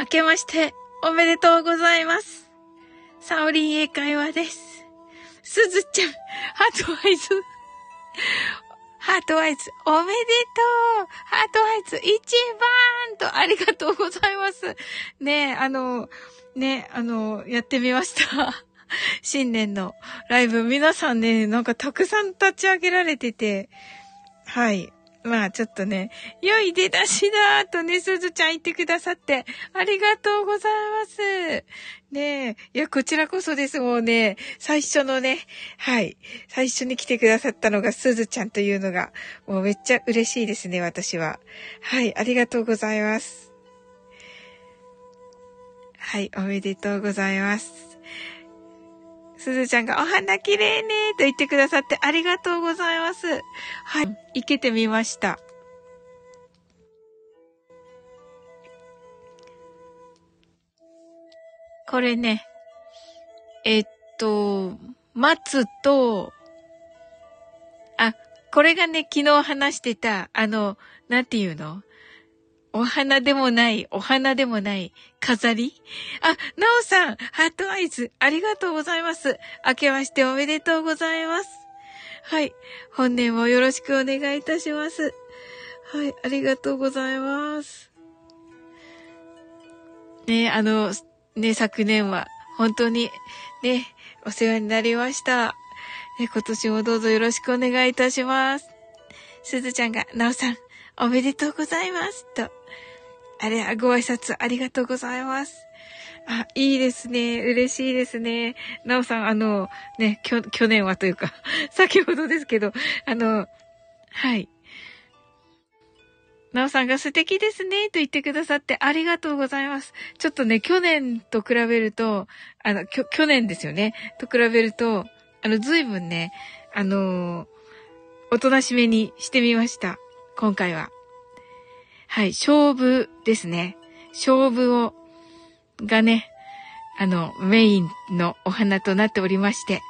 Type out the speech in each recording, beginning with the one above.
明けまして、おめでとうございます。サオリン英会話です。すずちゃん、 heart eyes。heart eyes、おめでとう heart eyes、一番と、ありがとうございます。ねえ、あの、ね、あの、やってみました。新年のライブ、皆さんね、なんかたくさん立ち上げられてて、はい。まあちょっとね、良い出だしだとね、すずちゃん言ってくださって、ありがとうございます。ねえ、いや、こちらこそです。もうね、最初のね、はい、最初に来てくださったのがすずちゃんというのが、もうめっちゃ嬉しいですね、私は。はい、ありがとうございます。はい、おめでとうございます。すずちゃんがお花綺麗ねと言ってくださってありがとうございます。はい、いけてみました。これね、えっと、松と、あ、これがね、昨日話してた、あの、なんていうの？お花でもない、お花でもない、飾り？あ、なおさん、ハートアイズ、ありがとうございます。明けましておめでとうございます。はい。本年もよろしくお願いいたします。はい、ありがとうございます。ね、あの、ね、昨年は、本当に、ね、お世話になりました。ね、今年もどうぞよろしくお願いいたします。すずちゃんが、なおさん、おめでとうございます。と、あれ、ご挨拶ありがとうございます。あ、いいですね。嬉しいですね。なおさん、あの、ね、きょ、去年はというか、先ほどですけど、あの、はい。なおさんが素敵ですね、と言ってくださってありがとうございます。ちょっとね、去年と比べると、あの、きょ、去年ですよね、と比べると、あの、ずいぶんね、あのおとなしめにしてみました。今回は。はい、勝負ですね。勝負を、がね、あの、メインのお花となっておりまして、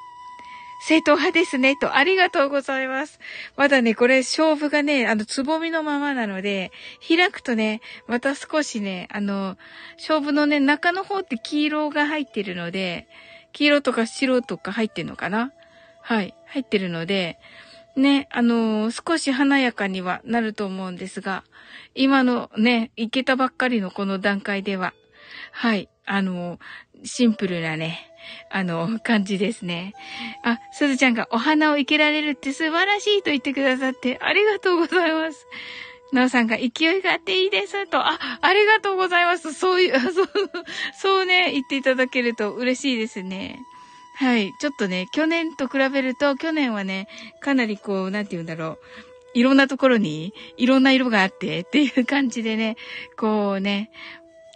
正統派ですね、と、ありがとうございます。まだね、これ、勝負がね、あの、つぼみのままなので、開くとね、また少しね、あの、勝負のね、中の方って黄色が入ってるので、黄色とか白とか入ってるのかな？はい、入ってるので、ね、あのー、少し華やかにはなると思うんですが、今のね、いけたばっかりのこの段階では、はい、あのー、シンプルなね、あの、感じですね。あ、すずちゃんがお花を生けられるって素晴らしいと言ってくださってありがとうございます。なおさんが勢いがあっていいですと、あ、ありがとうございます。そういう、そう、そうね、言っていただけると嬉しいですね。はい。ちょっとね、去年と比べると、去年はね、かなりこう、なんて言うんだろう。いろんなところに、いろんな色があってっていう感じでね、こうね、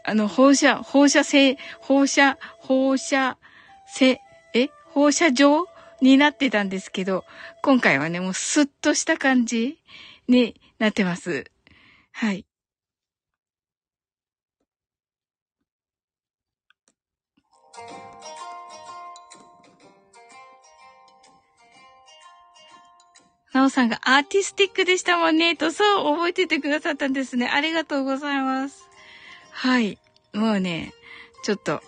あの、放射、放射性、放射、放射性、え？放射状になってたんですけど、今回はね、もうスッとした感じになってます。はい。さんがアーティスティックでしたもんね、と、そう、覚えててくださったんですね。ありがとうございます。はい。もうね、ちょっと、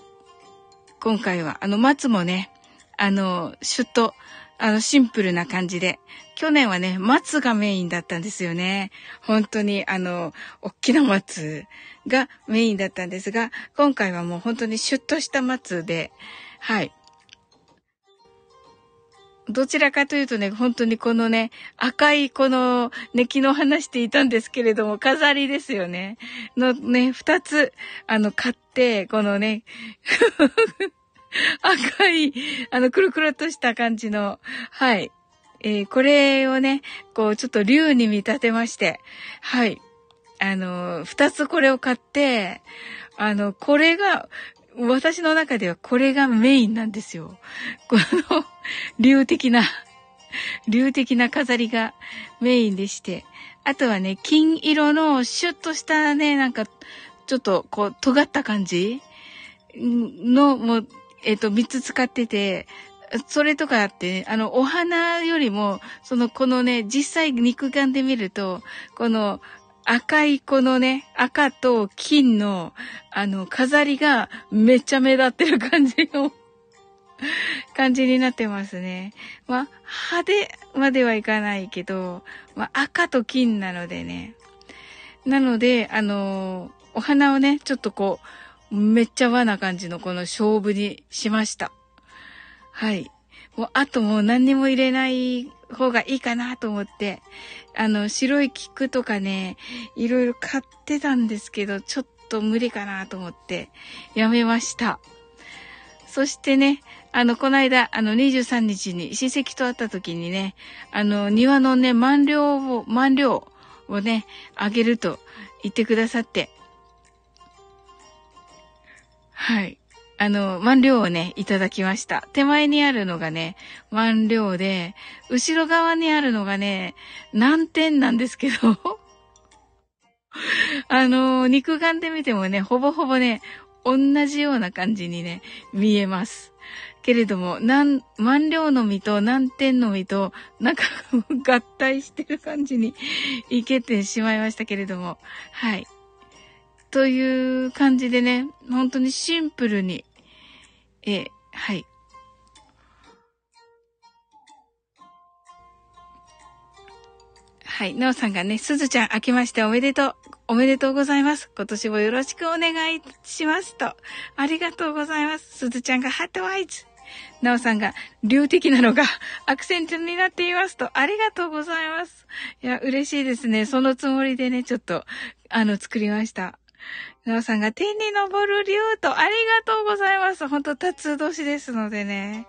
今回は、あの、松もね、あの、シュッと、あの、シンプルな感じで、去年はね、松がメインだったんですよね。本当に、あの、大きな松がメインだったんですが、今回はもう本当にシュッとした松で、はい。どちらかというとね、本当にこのね、赤いこの、ね、昨日話していたんですけれども、飾りですよね。のね、二つ、あの、買って、このね、赤い、あの、くるくるとした感じの、はい。えー、これをね、こう、ちょっと竜に見立てまして、はい。あの、二つこれを買って、あの、これが、私の中ではこれがメインなんですよ。この、流的な、流的な飾りがメインでして。あとはね、金色のシュッとしたね、なんか、ちょっとこう、尖った感じの、もう、えっ、ー、と、三つ使ってて、それとかあって、ねあの、お花よりも、その、このね、実際肉眼で見ると、この、赤いこのね、赤と金の、あの、飾りがめっちゃ目立ってる感じの 感じになってますね。まあ、派手まではいかないけど、まあ、赤と金なのでね。なので、あのー、お花をね、ちょっとこう、めっちゃ和な感じのこの勝負にしました。はい。もう、あともう何にも入れない方がいいかなと思って、あの、白い菊とかね、いろいろ買ってたんですけど、ちょっと無理かなと思って、やめました。そしてね、あの、この間、あの、23日に親戚と会った時にね、あの、庭のね、満量を、満量をね、あげると言ってくださって、はい。あの、満量をね、いただきました。手前にあるのがね、満量で、後ろ側にあるのがね、難点なんですけど、あの、肉眼で見てもね、ほぼほぼね、同じような感じにね、見えます。けれども、なん、満量の実と難点の実と、なんか合体してる感じに いけてしまいましたけれども、はい。という感じでね、本当にシンプルに、え、はい。はい。なおさんがね、すずちゃん、明けましておめでとう。おめでとうございます。今年もよろしくお願いしますと。ありがとうございます。すずちゃんがハットワイズ。なおさんが、流的なのがアクセントになっていますと。ありがとうございます。いや、嬉しいですね。そのつもりでね、ちょっと、あの、作りました。なおさんが、天に昇る竜と、ありがとうございます。ほんと、辰年ですのでね。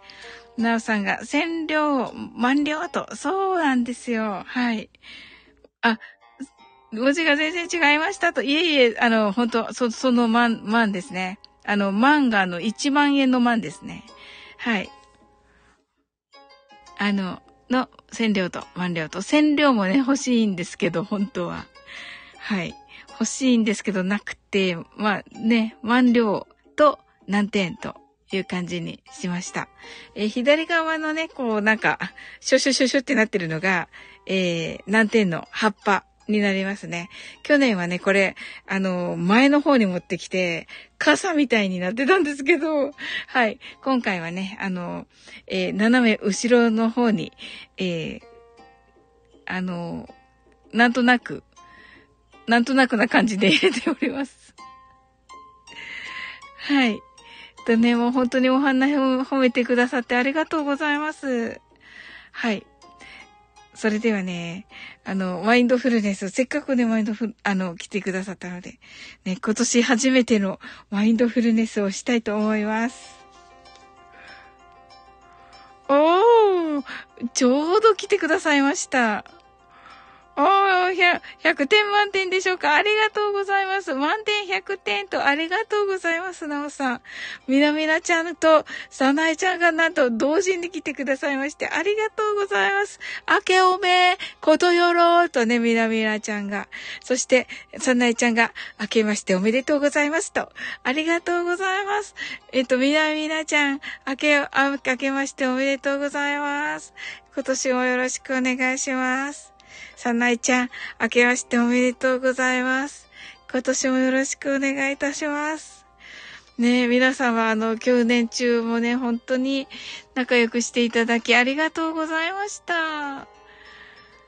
なおさんが、千両、万両と、そうなんですよ。はい。あ、文字が全然違いましたと。いえいえ、あの、本当そ、その万、万ですね。あの、万があの、1万円の万ですね。はい。あの、の、千両と万両と。千両もね、欲しいんですけど、本当は。はい。欲しいんですけど、なくて、まあね、万両と何点という感じにしました。えー、左側のね、こう、なんか、シュシュシュシュってなってるのが、えー、何点の葉っぱになりますね。去年はね、これ、あの、前の方に持ってきて、傘みたいになってたんですけど、はい。今回はね、あの、えー、斜め後ろの方に、えー、あの、なんとなく、なんとなくな感じで入れております。はい。とね、もう本当にお花を褒めてくださってありがとうございます。はい。それではね、あの、マインドフルネス、せっかくね、マインドフル、あの、来てくださったので、ね、今年初めてのマインドフルネスをしたいと思います。おーちょうど来てくださいました。おー、100点満点でしょうか？ありがとうございます。満点100点とありがとうございます、なおさん。みなみなちゃんと、さなえちゃんがなんと同時に来てくださいまして、ありがとうございます。明けおめ、ことよろとね、みなみなちゃんが。そして、さなえちゃんが、明けましておめでとうございますと。ありがとうございます。えっと、みなみなちゃん、明け、明けましておめでとうございます。今年もよろしくお願いします。さなえちゃん、明けましておめでとうございます。今年もよろしくお願いいたします。ねえ、皆様、あの、去年中もね、本当に仲良くしていただきありがとうございました。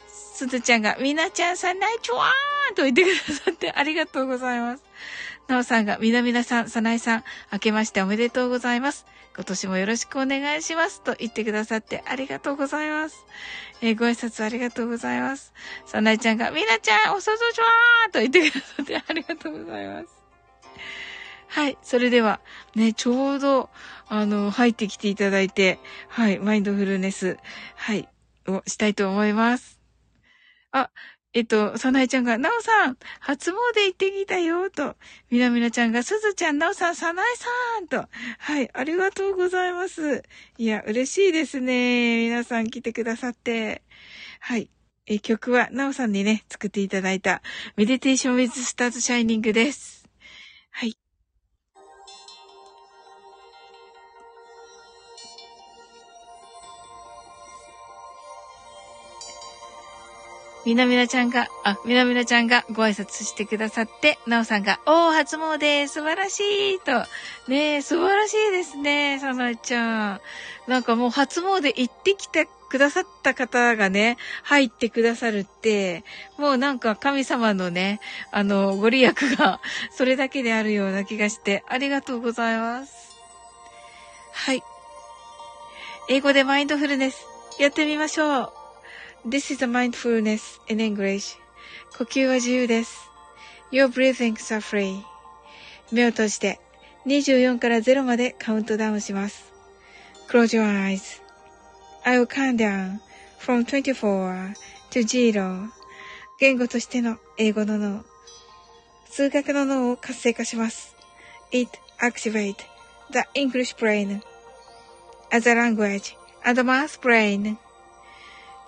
すずちゃんが、みなちゃんさないちょわーんと言ってくださってありがとうございます。なおさんが、みなみなさん、さないさん、明けましておめでとうございます。今年もよろしくお願いします。と言ってくださってありがとうございます。えー、ご挨拶ありがとうございます。さなえちゃんが、みなちゃん、おそぞちわーと言ってくださってありがとうございます。はい。それでは、ね、ちょうど、あの、入ってきていただいて、はい、マインドフルネス、はい、をしたいと思います。あ、えっと、さなえちゃんが、なおさん、初詣行ってきたよ、と。みなみなちゃんが、すずちゃん、なおさん、さなえさん、と。はい、ありがとうございます。いや、嬉しいですね。皆さん来てくださって。はい。え、曲は、なおさんにね、作っていただいた、メディテーションウィズスターズシャイニングです。はい。みなみなちゃんが、あ、みなみなちゃんがご挨拶してくださって、なおさんが、おー、初詣、素晴らしいと。ねえ、素晴らしいですね、さなちゃん。なんかもう初詣行ってきてくださった方がね、入ってくださるって、もうなんか神様のね、あの、ご利益が、それだけであるような気がして、ありがとうございます。はい。英語でマインドフルネス、やってみましょう。This is a mindfulness in English. 呼吸は自由です。Your breathings are free. 目を閉じて24から0までカウントダウンします。Close your eyes. I will count down from 24 to 0. 言語としての英語の脳。数学の脳を活性化します。It activate the English brain as a language and math brain.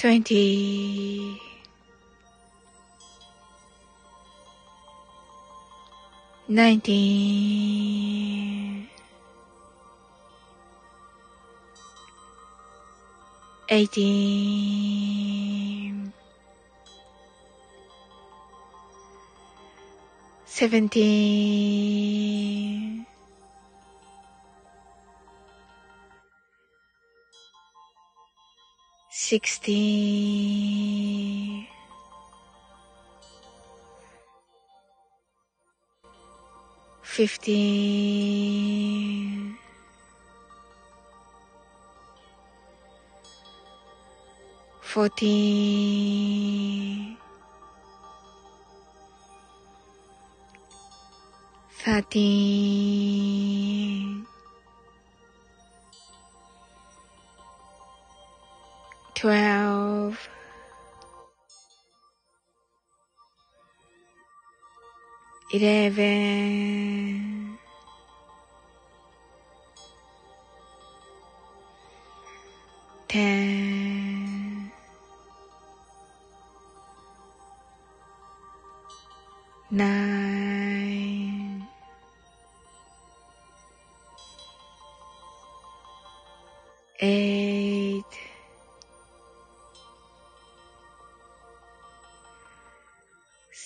twenty, nineteen, eighteen, seventeen, sixty, fifty, forty, thirty. Twelve, eleven, ten, nine, eight,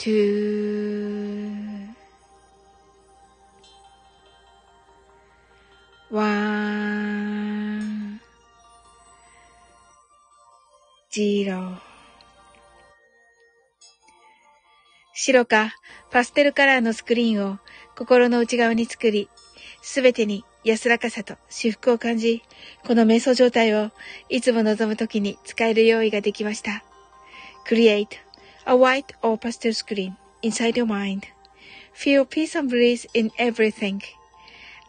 two, one, zero 白かパステルカラーのスクリーンを心の内側に作り、すべてに安らかさと至福を感じ、この瞑想状態をいつも望むときに使える用意ができました。Create a white or pastel screen inside your mind.Feel peace and bliss in everything.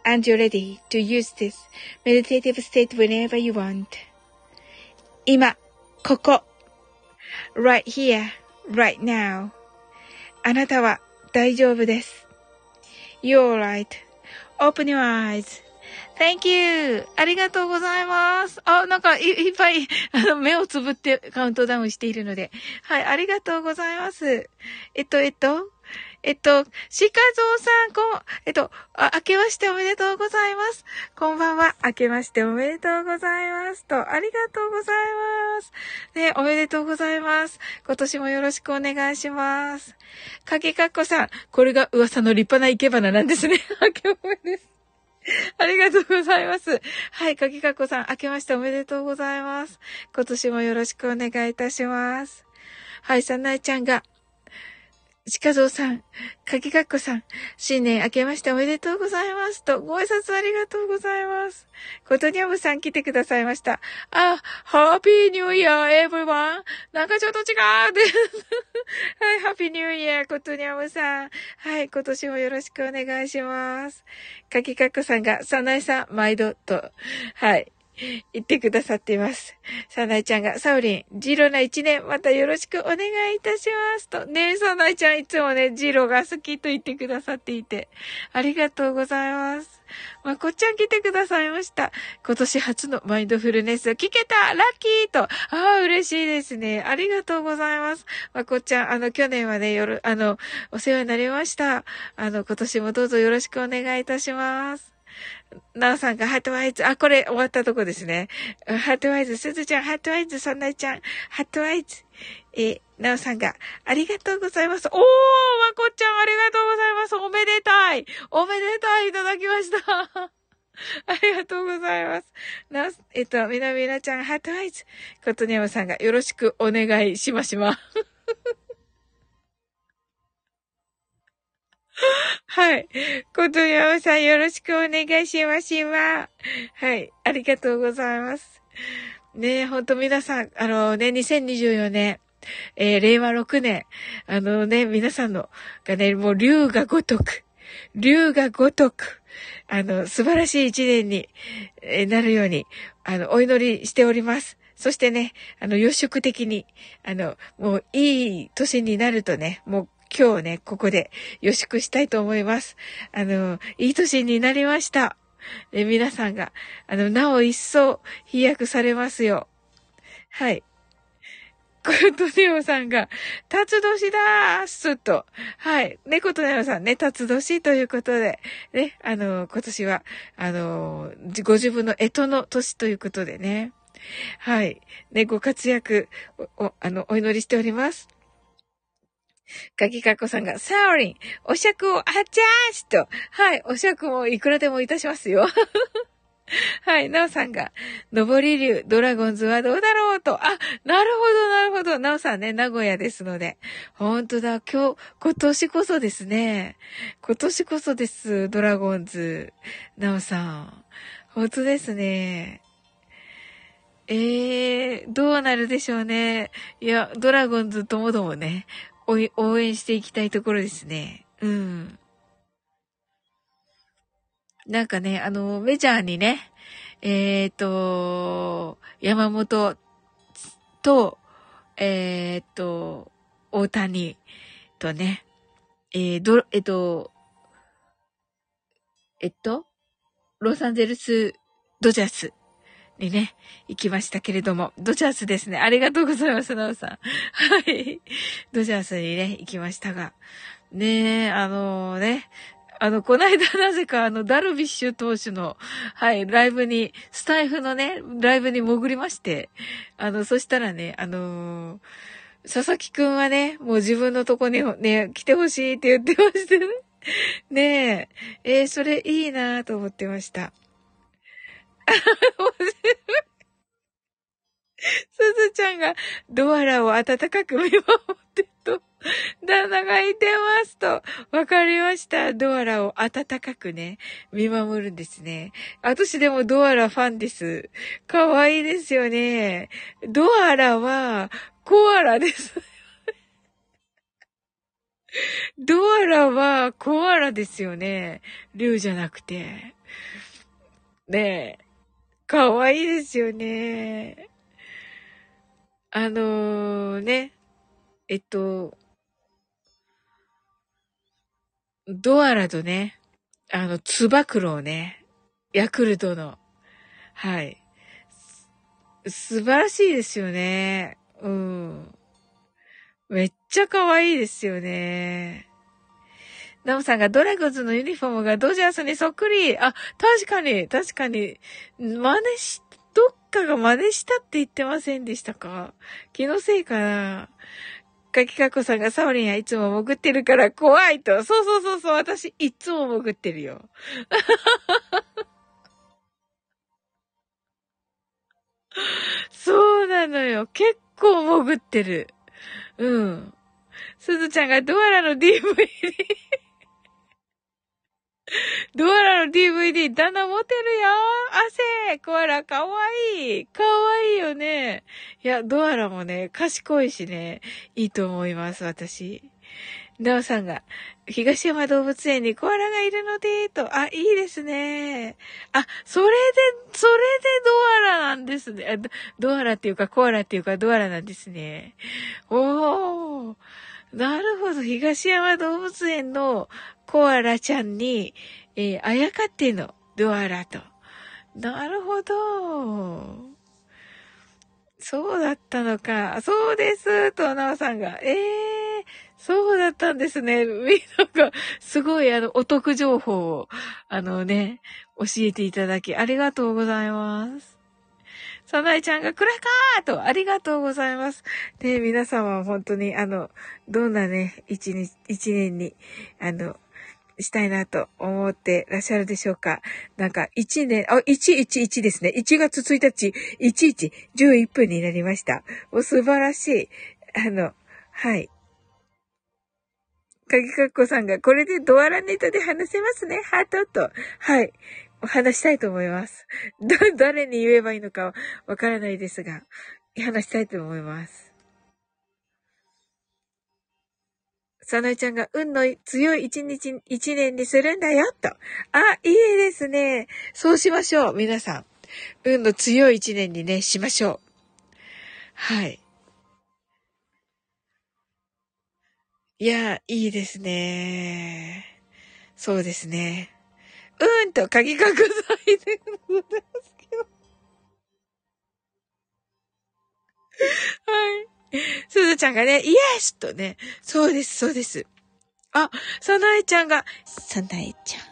And you're ready to use this meditative state whenever you want. 今、ここ。right here, right now. あなたは大丈夫です。You're right.Open your Thank you! ありがとうございます。あ、なんかいいっぱい、あの、目をつぶってカウントダウンしているので。はい、ありがとうございます。えっと、えっと、えっと、シカゾウさん、こん、えっと、あ、明けましておめでとうございます。こんばんは。明けましておめでとうございます。と、ありがとうございます。ね、おめでとうございます。今年もよろしくお願いします。かけかっこさん、これが噂の立派な生け花なんですね。明けおめです。ありがとうございます。はい、かきかこさん、明けましておめでとうございます。今年もよろしくお願いいたします。はい、さなえちゃんが、近蔵さん、かきかっこさん、新年明けましておめでとうございます。と、ご挨拶ありがとうございます。ことにゃむさん来てくださいました。あ、ハッピーニューイヤー、エブリワン。なんかちょっと違う はい、ハッピーニューイヤー、ことにゃむさん。はい、今年もよろしくお願いします。かきかっこさんが、さなえさん、毎度と。はい。言ってくださっています。サナイちゃんが、サウリン、ジロな一年、またよろしくお願いいたします。と、ねえ、サナイちゃんいつもね、ジロが好きと言ってくださっていて、ありがとうございます。まこっちゃん来てくださいました。今年初のマインドフルネスを聞けたラッキーと、ああ、嬉しいですね。ありがとうございます。まこっちゃん、あの、去年はね、夜、あの、お世話になりました。あの、今年もどうぞよろしくお願いいたします。なおさんがハートワイズ。あ、これ終わったとこですね。ハートワイズ。すずちゃん、ハートワイズ。そんなちゃん、ハートワイズ。えなおさんが、ありがとうございます。おー、まこっちゃん、ありがとうございます。おめでたい。おめでたいいただきました。ありがとうございます。なお、えっと、みなみなちゃん、ハートワイズ。ことにゃまさんが、よろしくお願いしましま。はい。ことやまさんよろしくお願いしますはい。ありがとうございます。ねえ、ほんと皆さん、あのね、2024年、えー、令和6年、あのね、皆さんの、がね、もう竜が如く、竜が如く、あの、素晴らしい一年に、なるように、あの、お祈りしております。そしてね、あの、予祝的に、あの、もういい年になるとね、もう今日ね、ここで予祝したいと思います。あの、いい年になりました。で皆さんが、あの、なお一層飛躍されますよ。はい。コルトネオさんが、辰年だーすと。はい。猫とネオさんね、辰年ということで、ね、あの、今年は、あの、ご自分の干支の年ということでね。はい。ね、ご活躍を、あの、お祈りしております。かきかこさんが、サーリン、お酌をアジャースと。はい、お酌もいくらでもいたしますよ。はい、なおさんが、登り竜、ドラゴンズはどうだろうと。あ、なるほど、なるほど。なおさんね、名古屋ですので。ほんとだ、今日、今年こそですね。今年こそです、ドラゴンズ。なおさん。ほんとですね。ええー、どうなるでしょうね。いや、ドラゴンズともどもね、応援していきたいところですね。うん。なんかね、あの、メジャーにね、えっ、ー、と、山本と、えっ、ー、と、大谷とね、えー、ど、えっ、と、えっと、ロサンゼルスドジャースにね、行きましたけれども、ドジャースですね。ありがとうございます、なおさん。はい。ドジャースにね、行きましたが。ねえ、あのー、ね、あの、こないだなぜかあの、ダルビッシュ投手の、はい、ライブに、スタイフのね、ライブに潜りまして、あの、そしたらね、あのー、佐々木くんはね、もう自分のとこにね、来てほしいって言ってましてね。ねえ、えー、それいいなと思ってました。すずちゃんがドアラを温かく見守ってと。旦那がいてますと。わかりました。ドアラを温かくね、見守るんですね。私でもドアラファンです。かわいいですよね。ドアラは、コアラです。ドアラはコアラですよね。竜じゃなくて。ねえ。かわいいですよね。あのー、ね。えっと、ドアラとね、あの、つば九郎ね。ヤクルトの。はい。素晴らしいですよね。うん。めっちゃ可愛いですよね。ナムさんがドラゴンズのユニフォームがドジャースにそっくり。あ、確かに、確かに。真似し、どっかが真似したって言ってませんでしたか？気のせいかなかきかこさんがサオリンはいつも潜ってるから怖いと。そうそうそうそう、私いつも潜ってるよ。そうなのよ。結構潜ってる。うん。すずちゃんがドアラの DVD ドアラの DVD、旦那持てるよ汗コアラかわいいかわいいよね。いや、ドアラもね、賢いしね、いいと思います、私。なおさんが、東山動物園にコアラがいるので、と、あ、いいですね。あ、それで、それでドアラなんですね。ドアラっていうか、コアラっていうか、ドアラなんですね。おー。なるほど。東山動物園のコアラちゃんに、えー、あやかってのドアラと。なるほど。そうだったのか。そうです。と、なおさんが。ええー、そうだったんですね。みんなが、すごい、あの、お得情報を、あのね、教えていただき、ありがとうございます。さなえちゃんが、クラカーと、ありがとうございます。で、皆様本当に、あの、どんなね、一日、一年に、あの、したいなと思ってらっしゃるでしょうか。なんか、1年、あ、111ですね。1月1日、11、11分になりました。お素晴らしい。あの、はい。かぎかっこさんが、これでドアラネタで話せますね。ハートと。はい。お話したいと思います。だ、誰に言えばいいのかわからないですが、話したいと思います。さなえちゃんが運の強い一日、一年にするんだよ、と。あ、いいですね。そうしましょう、皆さん。運の強い一年にね、しましょう。はい。いや、いいですね。そうですね。うんと、鍵かくさいでございますけど。はい。すずちゃんがね、イエスとね、そうです、そうです。あ、さなえちゃんが、さなえちゃん。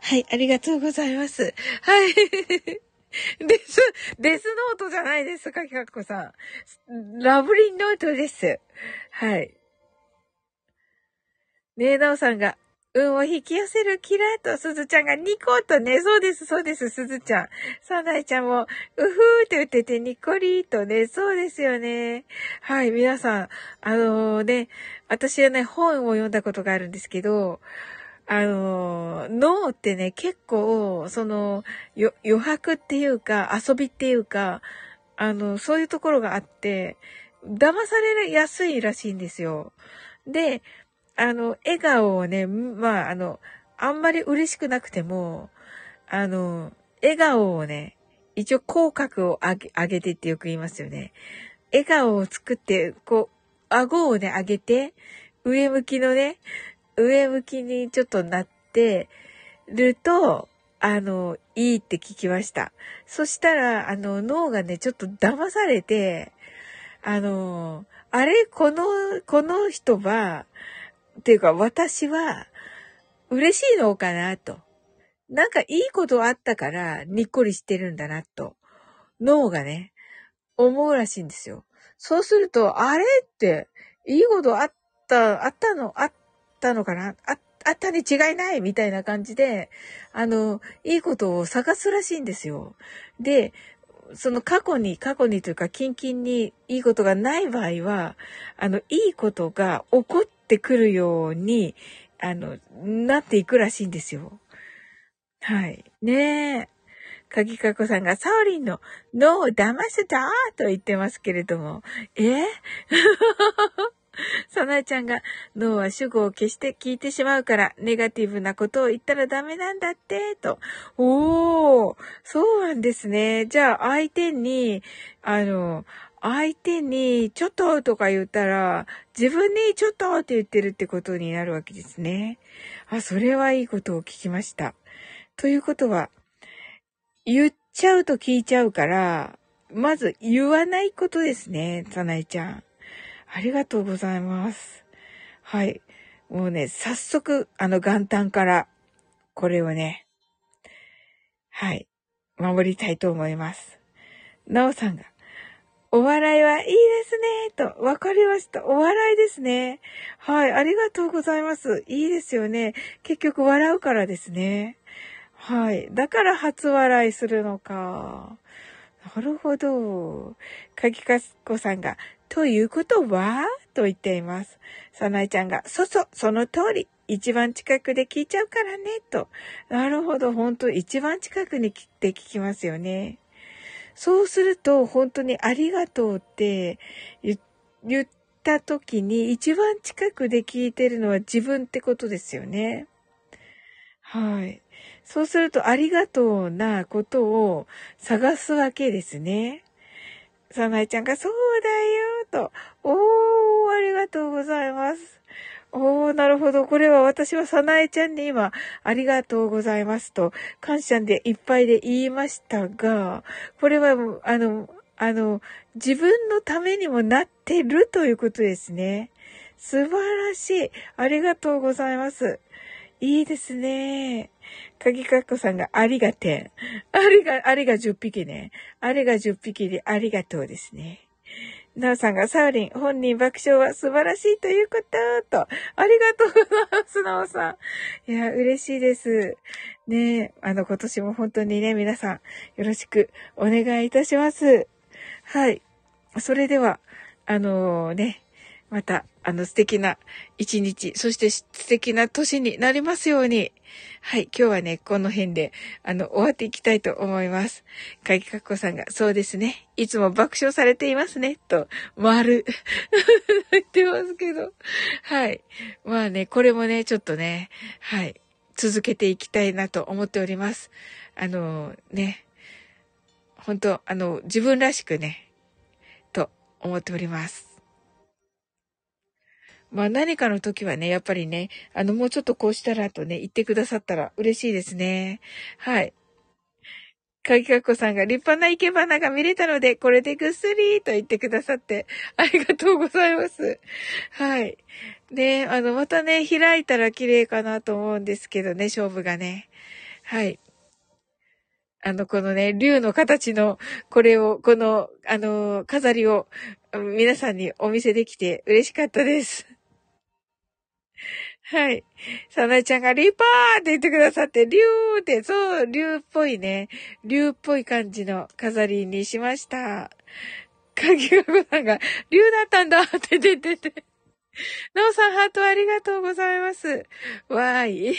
はい、ありがとうございます。はい。デス、デスノートじゃないです、かきかっこさん。ラブリンノートです。はい。ねえ、なおさんが、運を引き寄せるキラーと、すずちゃんがニコとね、そうです、そうです、すずちゃん。さなえちゃんも、うふーって言っててニコリーとね、そうですよね。はい、皆さん、あのー、ね、私はね、本を読んだことがあるんですけど、あのー、脳ってね、結構、その、余白っていうか、遊びっていうか、あの、そういうところがあって、騙されやすいらしいんですよ。で、あの、笑顔をね、まあ、あの、あんまり嬉しくなくても、あの、笑顔をね、一応口角を上げ、上げてってよく言いますよね。笑顔を作って、こう、顎をね、上げて、上向きのね、上向きにちょっとなってると、あの、いいって聞きました。そしたら、あの、脳がね、ちょっと騙されて、あの、あれ？この、この人は、っていうか私は嬉しいのかなと。なんかいいことあったからにっこりしてるんだなと。脳がね、思うらしいんですよ。そうすると、あれって、いいことあった、あったの、あったのかな？あ、あったに違いない？みたいな感じで、あの、いいことを探すらしいんですよ。で、その過去に、過去にというか、キンキンにいいことがない場合は、あの、いいことが起こってくるように、あの、なっていくらしいんですよ。はい。ねえ。鍵かこさんが、サオリンの脳を騙せた？と言ってますけれども、え？さなえちゃんが、脳は主語を消して聞いてしまうから、ネガティブなことを言ったらダメなんだって、と。おー、そうなんですね。じゃあ、相手に、あの、相手に、ちょっととか言ったら、自分にちょっとって言ってるってことになるわけですね。あ、それはいいことを聞きました。ということは、言っちゃうと聞いちゃうから、まず言わないことですね、さなえちゃん。ありがとうございます。はい。もうね、早速、あの元旦から、これをね、はい、守りたいと思います。なおさんが、お笑いはいいですね、と、わかりました。お笑いですね。はい、ありがとうございます。いいですよね。結局笑うからですね。はい。だから初笑いするのか。なるほど。かぎかすこさんが、ということは？と言っています。さなえちゃんが、そそ、その通り。一番近くで聞いちゃうからね、と。なるほど、本当一番近くに来て聞きますよね。そうすると、本当にありがとうって言った時に、一番近くで聞いてるのは自分ってことですよね。はい。そうすると、ありがとうなことを探すわけですね。さなえちゃんが、そうだよ、と。おー、ありがとうございます。おー、なるほど。これは私はさなえちゃんに今、ありがとうございますと、感謝でいっぱいで言いましたが、これは、あの、あの、自分のためにもなってるということですね。素晴らしい。ありがとうございます。いいですね。鍵かっこさんがありがてん。ありが、ありが10匹ね。ありが10匹でありがとうですね。なおさんがサウリン、本人爆笑は素晴らしいということ、と。ありがとうございます、なおさん。いや、嬉しいです。ねあの、今年も本当にね、皆さん、よろしくお願いいたします。はい。それでは、あのー、ね、また、あの素敵な一日、そして素敵な年になりますように。はい、今日はね、この辺で、あの、終わっていきたいと思います。かぎかっこさんが、そうですね。いつも爆笑されていますね。と、丸。言ってますけど。はい。まあね、これもね、ちょっとね、はい。続けていきたいなと思っております。あの、ね。本当あの、自分らしくね、と思っております。まあ何かの時はね、やっぱりね、あの、もうちょっとこうしたらとね、言ってくださったら嬉しいですね。はい。かぎかっこさんが立派な生け花が見れたので、これでぐっすりと言ってくださって、ありがとうございます。はい。ねあの、またね、開いたら綺麗かなと思うんですけどね、勝負がね。はい。あの、このね、竜の形の、これを、この、あの、飾りを、皆さんにお見せできて嬉しかったです。はい。さなえちゃんがリパーって言ってくださって、竜ーって、そう、竜っぽいね。竜っぽい感じの飾りにしました。かぎがこさんが、竜だったんだって出てて。なおさんハートありがとうございます。わーい。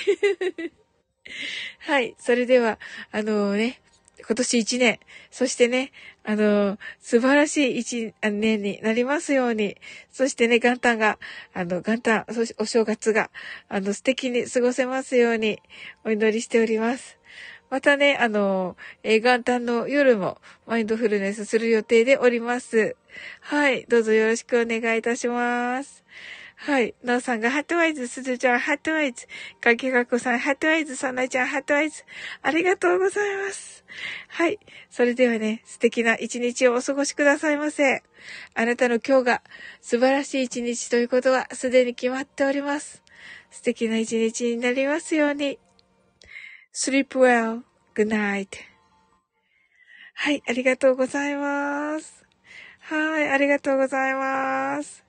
はい。それでは、あのね、今年一年、そしてね、あの、素晴らしい一年になりますように、そしてね、元旦が、あの、元旦、そしてお正月が、あの、素敵に過ごせますように、お祈りしております。またね、あの、ー、元旦の夜もマインドフルネスする予定でおります。はい。どうぞよろしくお願いいたします。はい。なおさんがハットワイズ、すずちゃんハットワイズ、かけがこさんハットワイズ、さなちゃんハットワイズ、ありがとうございます。はい。それではね、素敵な一日をお過ごしくださいませ。あなたの今日が素晴らしい一日ということはすでに決まっております。素敵な一日になりますように。sleep well. good night. はい。ありがとうございます。はい。ありがとうございます。